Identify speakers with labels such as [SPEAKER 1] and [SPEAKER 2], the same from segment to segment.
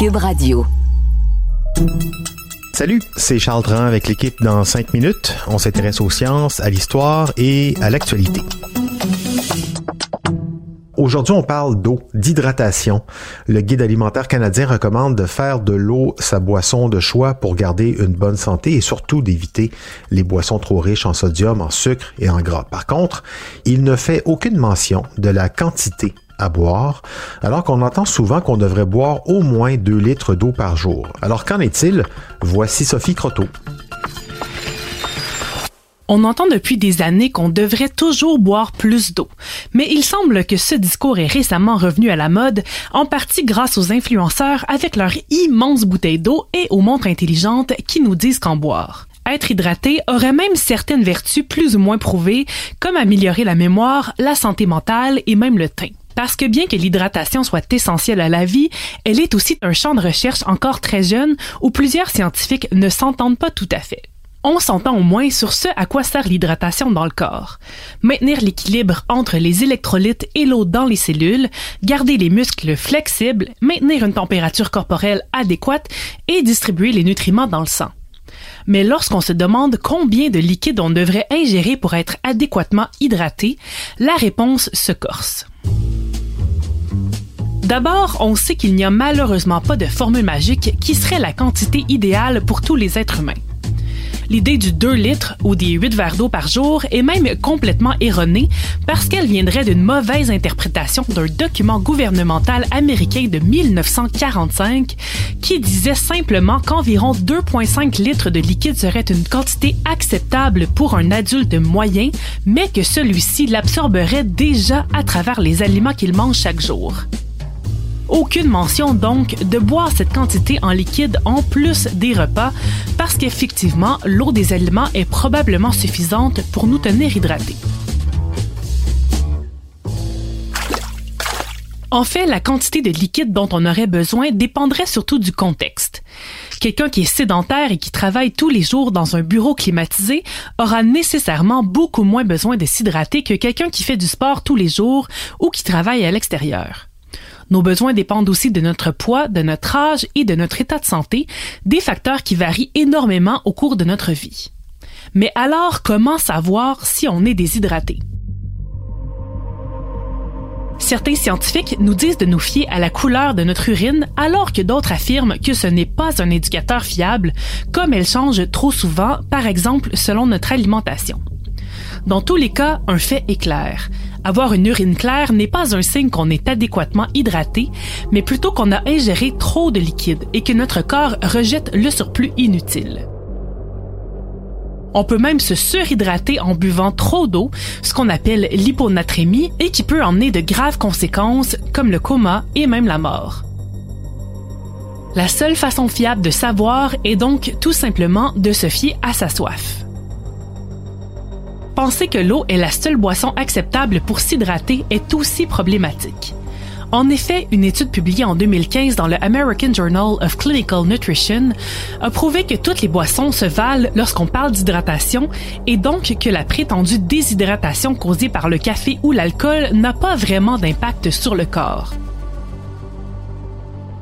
[SPEAKER 1] Cube Radio.
[SPEAKER 2] Salut, c'est Charles Dran avec l'équipe dans 5 minutes. On s'intéresse aux sciences, à l'histoire et à l'actualité. Aujourd'hui, on parle d'eau, d'hydratation. Le guide alimentaire canadien recommande de faire de l'eau sa boisson de choix pour garder une bonne santé et surtout d'éviter les boissons trop riches en sodium, en sucre et en gras. Par contre, il ne fait aucune mention de la quantité alors qu'on entend souvent qu'on devrait boire au moins 2 litres d'eau par jour. Alors qu'en est-il? Voici Sophie Croteau.
[SPEAKER 3] On entend depuis des années qu'on devrait toujours boire plus d'eau, mais il semble que ce discours est récemment revenu à la mode, en partie grâce aux influenceurs avec leurs immenses bouteilles d'eau et aux montres intelligentes qui nous disent qu'en boire. Être hydraté aurait même certaines vertus plus ou moins prouvées, comme améliorer la mémoire, la santé mentale et même le teint. Parce que bien que l'hydratation soit essentielle à la vie, elle est aussi un champ de recherche encore très jeune où plusieurs scientifiques ne s'entendent pas tout à fait. On s'entend au moins sur ce à quoi sert l'hydratation dans le corps. Maintenir l'équilibre entre les électrolytes et l'eau dans les cellules, garder les muscles flexibles, maintenir une température corporelle adéquate et distribuer les nutriments dans le sang. Mais lorsqu'on se demande combien de liquide on devrait ingérer pour être adéquatement hydraté, la réponse se corse. D'abord, on sait qu'il n'y a malheureusement pas de formule magique qui serait la quantité idéale pour tous les êtres humains. L'idée du 2 litres ou des 8 verres d'eau par jour est même complètement erronée parce qu'elle viendrait d'une mauvaise interprétation d'un document gouvernemental américain de 1945 qui disait simplement qu'environ 2,5 litres de liquide serait une quantité acceptable pour un adulte moyen, mais que celui-ci l'absorberait déjà à travers les aliments qu'il mange chaque jour. Aucune mention donc de boire cette quantité en liquide en plus des repas parce qu'effectivement, l'eau des aliments est probablement suffisante pour nous tenir hydratés. En fait, la quantité de liquide dont on aurait besoin dépendrait surtout du contexte. Quelqu'un qui est sédentaire et qui travaille tous les jours dans un bureau climatisé aura nécessairement beaucoup moins besoin de s'hydrater que quelqu'un qui fait du sport tous les jours ou qui travaille à l'extérieur. Nos besoins dépendent aussi de notre poids, de notre âge et de notre état de santé, des facteurs qui varient énormément au cours de notre vie. Mais alors, comment savoir si on est déshydraté? Certains scientifiques nous disent de nous fier à la couleur de notre urine alors que d'autres affirment que ce n'est pas un indicateur fiable, comme elle change trop souvent, par exemple selon notre alimentation. Dans tous les cas, un fait est clair. Avoir une urine claire n'est pas un signe qu'on est adéquatement hydraté, mais plutôt qu'on a ingéré trop de liquide et que notre corps rejette le surplus inutile. On peut même se surhydrater en buvant trop d'eau, ce qu'on appelle l'hyponatrémie, et qui peut emmener de graves conséquences comme le coma et même la mort. La seule façon fiable de savoir est donc tout simplement de se fier à sa soif penser que l'eau est la seule boisson acceptable pour s'hydrater est aussi problématique. En effet, une étude publiée en 2015 dans le American Journal of Clinical Nutrition a prouvé que toutes les boissons se valent lorsqu'on parle d'hydratation et donc que la prétendue déshydratation causée par le café ou l'alcool n'a pas vraiment d'impact sur le corps.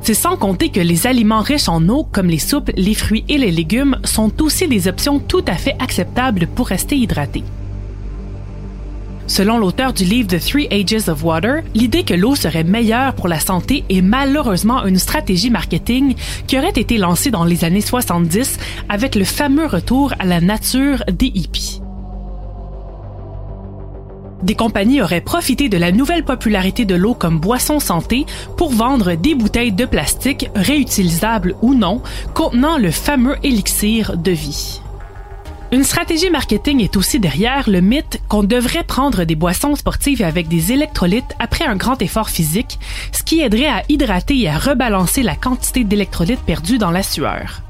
[SPEAKER 3] C'est sans compter que les aliments riches en eau, comme les soupes, les fruits et les légumes, sont aussi des options tout à fait acceptables pour rester hydraté. Selon l'auteur du livre The Three Ages of Water, l'idée que l'eau serait meilleure pour la santé est malheureusement une stratégie marketing qui aurait été lancée dans les années 70 avec le fameux retour à la nature des hippies. Des compagnies auraient profité de la nouvelle popularité de l'eau comme boisson santé pour vendre des bouteilles de plastique, réutilisables ou non, contenant le fameux élixir de vie. Une stratégie marketing est aussi derrière le mythe qu'on devrait prendre des boissons sportives avec des électrolytes après un grand effort physique, ce qui aiderait à hydrater et à rebalancer la quantité d'électrolytes perdus dans la sueur.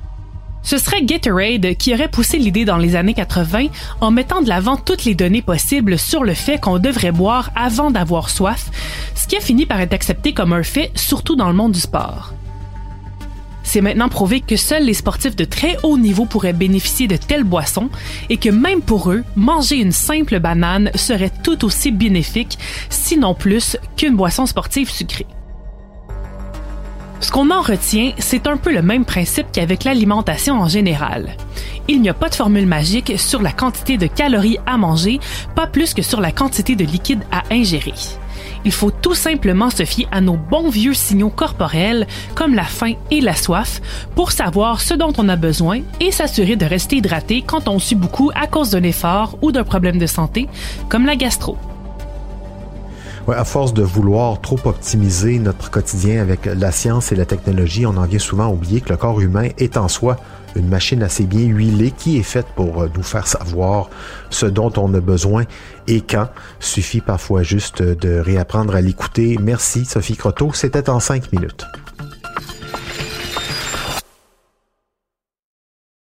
[SPEAKER 3] Ce serait Gatorade qui aurait poussé l'idée dans les années 80 en mettant de l'avant toutes les données possibles sur le fait qu'on devrait boire avant d'avoir soif, ce qui a fini par être accepté comme un fait, surtout dans le monde du sport. C'est maintenant prouvé que seuls les sportifs de très haut niveau pourraient bénéficier de telles boissons et que même pour eux, manger une simple banane serait tout aussi bénéfique, sinon plus, qu'une boisson sportive sucrée. Ce qu'on en retient, c'est un peu le même principe qu'avec l'alimentation en général. Il n'y a pas de formule magique sur la quantité de calories à manger, pas plus que sur la quantité de liquide à ingérer. Il faut tout simplement se fier à nos bons vieux signaux corporels comme la faim et la soif pour savoir ce dont on a besoin et s'assurer de rester hydraté quand on sue beaucoup à cause d'un effort ou d'un problème de santé comme la gastro.
[SPEAKER 2] Ouais, à force de vouloir trop optimiser notre quotidien avec la science et la technologie, on en vient souvent oublier que le corps humain est en soi une machine assez bien huilée qui est faite pour euh, nous faire savoir ce dont on a besoin et quand. Suffit parfois juste de réapprendre à l'écouter. Merci Sophie Croteau, c'était en cinq minutes.